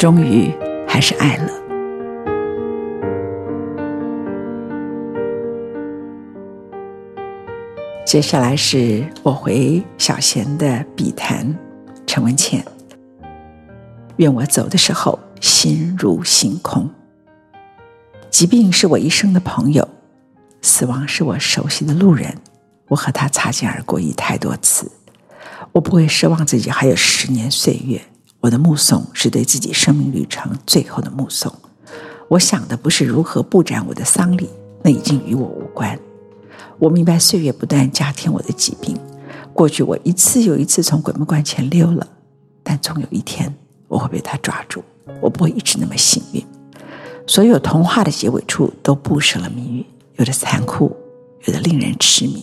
终于还是爱了。接下来是我回小贤的笔谈，陈文茜。愿我走的时候心如星空。疾病是我一生的朋友，死亡是我熟悉的路人。我和他擦肩而过已太多次，我不会奢望自己还有十年岁月。我的目送是对自己生命旅程最后的目送。我想的不是如何布展我的丧礼，那已经与我无关。我明白岁月不断加添我的疾病。过去我一次又一次从鬼门关前溜了，但总有一天我会被他抓住。我不会一直那么幸运。所有童话的结尾处都布设了谜语，有的残酷，有的令人痴迷。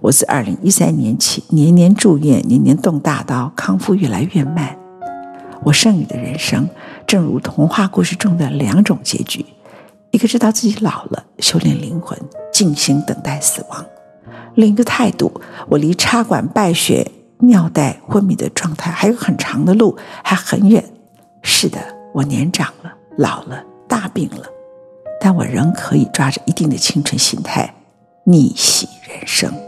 我自二零一三年起年年住院，年年动大刀，康复越来越慢。我剩余的人生，正如童话故事中的两种结局：一个知道自己老了，修炼灵魂，静心等待死亡；另一个态度，我离插管、败血、尿袋、昏迷的状态还有很长的路，还很远。是的，我年长了，老了，大病了，但我仍可以抓着一定的青春心态，逆袭人生。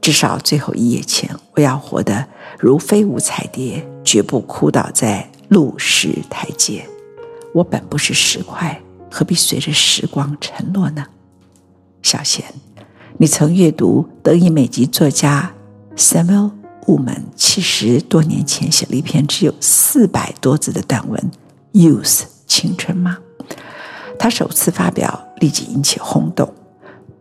至少最后一夜前，我要活得如飞舞彩蝶，绝不哭倒在路石台阶。我本不是石块，何必随着时光沉落呢？小贤，你曾阅读德裔美籍作家 Samuel Ullman 七十多年前写了一篇只有四百多字的短文《Youth 青春》吗？他首次发表，立即引起轰动。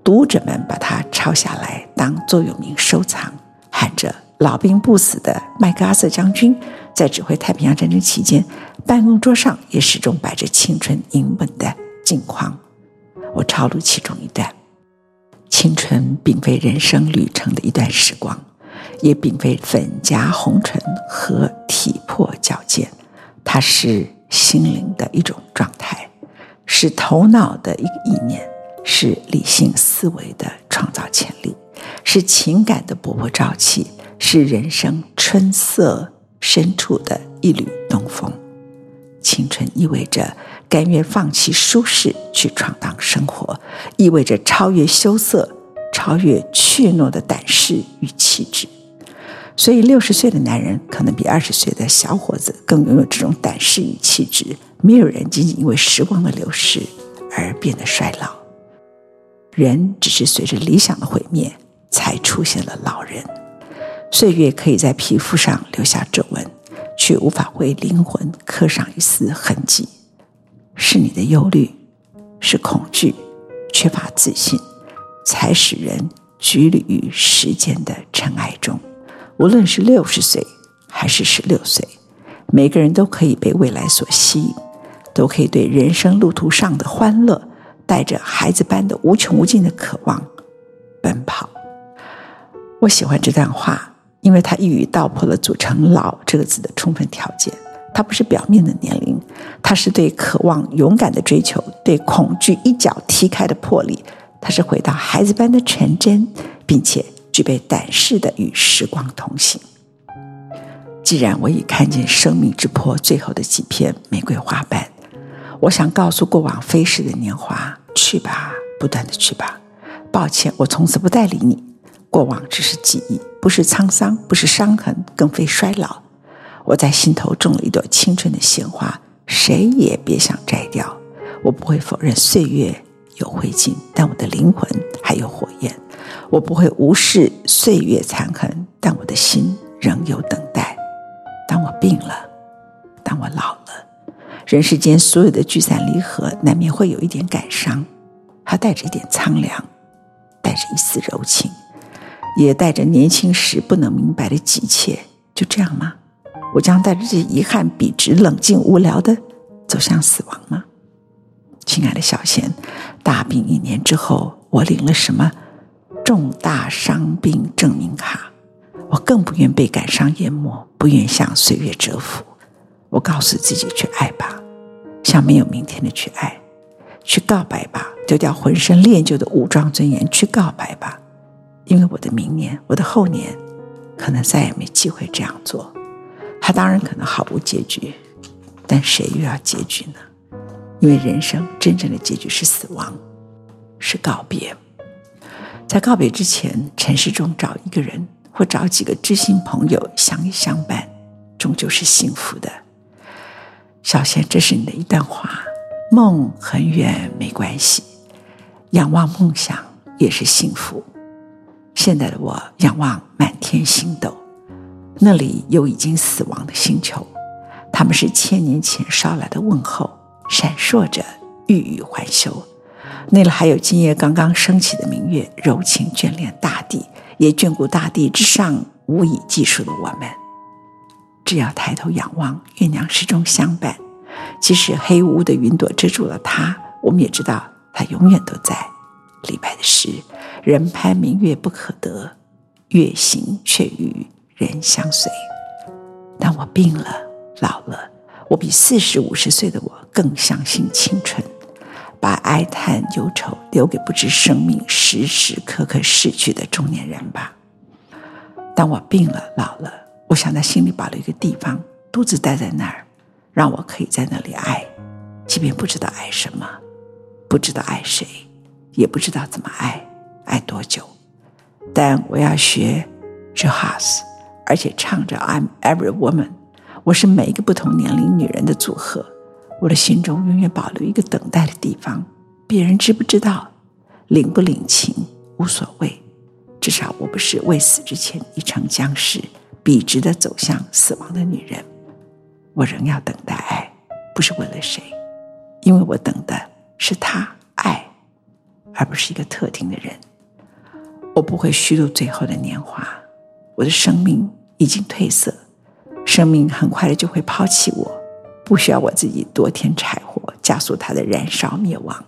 读者们把它抄下来当座右铭收藏，喊着“老兵不死”的麦克阿瑟将军在指挥太平洋战争期间，办公桌上也始终摆着青春英文的镜框。我抄录其中一段：青春并非人生旅程的一段时光，也并非粉颊红唇和体魄矫健，它是心灵的一种状态，是头脑的一个意念。是理性思维的创造潜力，是情感的勃勃朝气，是人生春色深处的一缕东风。青春意味着甘愿放弃舒适去闯荡生活，意味着超越羞涩、超越怯懦的胆识与气质。所以，六十岁的男人可能比二十岁的小伙子更拥有这种胆识与气质。没有人仅仅因为时光的流逝而变得衰老。人只是随着理想的毁灭，才出现了老人。岁月可以在皮肤上留下皱纹，却无法为灵魂刻上一丝痕迹。是你的忧虑，是恐惧，缺乏自信，才使人局立于时间的尘埃中。无论是六十岁还是十六岁，每个人都可以被未来所吸引，都可以对人生路途上的欢乐。带着孩子般的无穷无尽的渴望奔跑。我喜欢这段话，因为它一语道破了组成“老”这个字的充分条件。它不是表面的年龄，它是对渴望勇敢的追求，对恐惧一脚踢开的魄力。它是回到孩子般的纯真，并且具备胆识的与时光同行。既然我已看见生命之坡最后的几片玫瑰花瓣。我想告诉过往飞逝的年华，去吧，不断的去吧。抱歉，我从此不再理你。过往只是记忆，不是沧桑，不是伤痕，更非衰老。我在心头种了一朵青春的鲜花，谁也别想摘掉。我不会否认岁月有灰烬，但我的灵魂还有火焰。我不会无视岁月残痕，但我的心仍有等待。当我病了，当我老了，人世间所有的聚散离合，难免会有一点感伤，它带着一点苍凉，带着一丝柔情。也带着年轻时不能明白的急切，就这样吗？我将带着这些遗憾，笔直、冷静、无聊的走向死亡吗？亲爱的小贤，大病一年之后，我领了什么重大伤病证明卡？我更不愿被感伤淹没，不愿向岁月折服。我告诉自己去爱吧，像没有明天的去爱，去告白吧，丢掉浑身练就的武装尊严，去告白吧。因为我的明年，我的后年，可能再也没机会这样做。他当然可能毫无结局，但谁又要结局呢？因为人生真正的结局是死亡，是告别。在告别之前，尘世中找一个人或找几个知心朋友相依相伴，终究是幸福的。小贤，这是你的一段话。梦很远没关系，仰望梦想也是幸福。现在的我仰望满天星斗，那里有已经死亡的星球，他们是千年前捎来的问候，闪烁着欲语还休。那里还有今夜刚刚升起的明月，柔情眷恋大地，也眷顾大地之上无以计数的我们。只要抬头仰望，月亮始终相伴，即使黑乌的云朵遮住了它，我们也知道它永远都在。李白的诗。人攀明月不可得，月行却与人相随。当我病了、老了，我比四十五十岁的我更相信青春。把哀叹忧愁留给不知生命时时刻刻逝去的中年人吧。当我病了、老了，我想在心里保留一个地方，独自待在那儿，让我可以在那里爱，即便不知道爱什么，不知道爱谁，也不知道怎么爱。爱多久？但我要学 Juhas，而且唱着 I'm every woman。我是每一个不同年龄女人的组合。我的心中永远保留一个等待的地方。别人知不知道，领不领情无所谓。至少我不是未死之前已成僵尸，笔直的走向死亡的女人。我仍要等待爱，不是为了谁，因为我等的是他爱，而不是一个特定的人。我不会虚度最后的年华，我的生命已经褪色，生命很快的就会抛弃我，不需要我自己多添柴火，加速它的燃烧灭亡。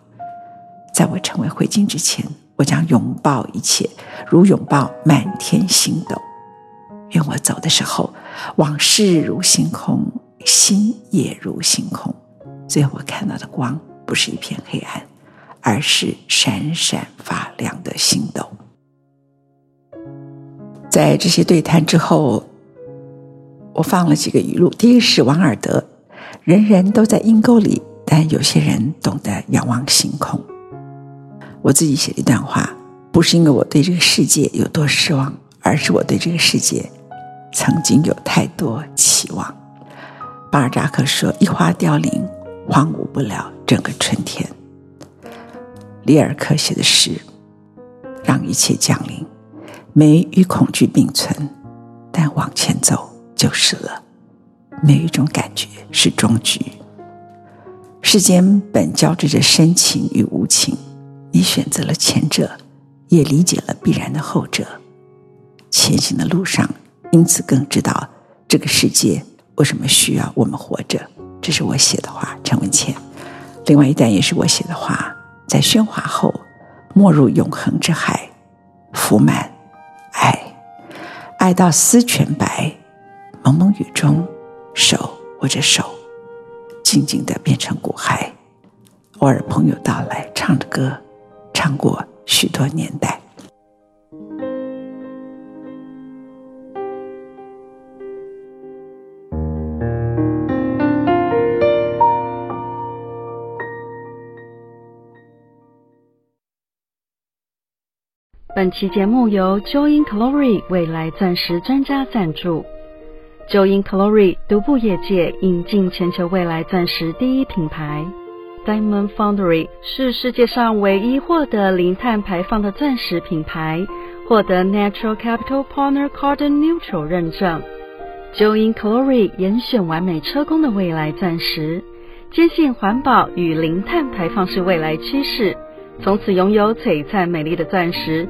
在我成为灰烬之前，我将拥抱一切，如拥抱满天星斗。愿我走的时候，往事如星空，心也如星空。最后我看到的光，不是一片黑暗，而是闪闪发亮的星斗。在这些对谈之后，我放了几个语录。第一个是王尔德：“人人都在阴沟里，但有些人懂得仰望星空。”我自己写的一段话，不是因为我对这个世界有多失望，而是我对这个世界曾经有太多期望。巴尔扎克说：“一花凋零，荒芜不了整个春天。”里尔克写的诗：“让一切降临。”美与恐惧并存，但往前走就是了。没有一种感觉是终局。世间本交织着深情与无情，你选择了前者，也理解了必然的后者。前行的路上，因此更知道这个世界为什么需要我们活着。这是我写的话，陈文茜。另外一段也是我写的话，在喧哗后，没入永恒之海，浮满。爱爱到丝全白，蒙蒙雨中，手握着手，静静地变成骨骸。偶尔朋友到来，唱着歌，唱过许多年代。本期节目由 Join Glory 未来钻石专家赞助。Join Glory 独步业界，引进全球未来钻石第一品牌。Diamond Foundry 是世界上唯一获得零碳排放的钻石品牌，获得 Natural Capital Partner Carbon Neutral 认证。Join Glory 严选完美车工的未来钻石，坚信环保与零碳排放是未来趋势，从此拥有璀璨美丽的钻石，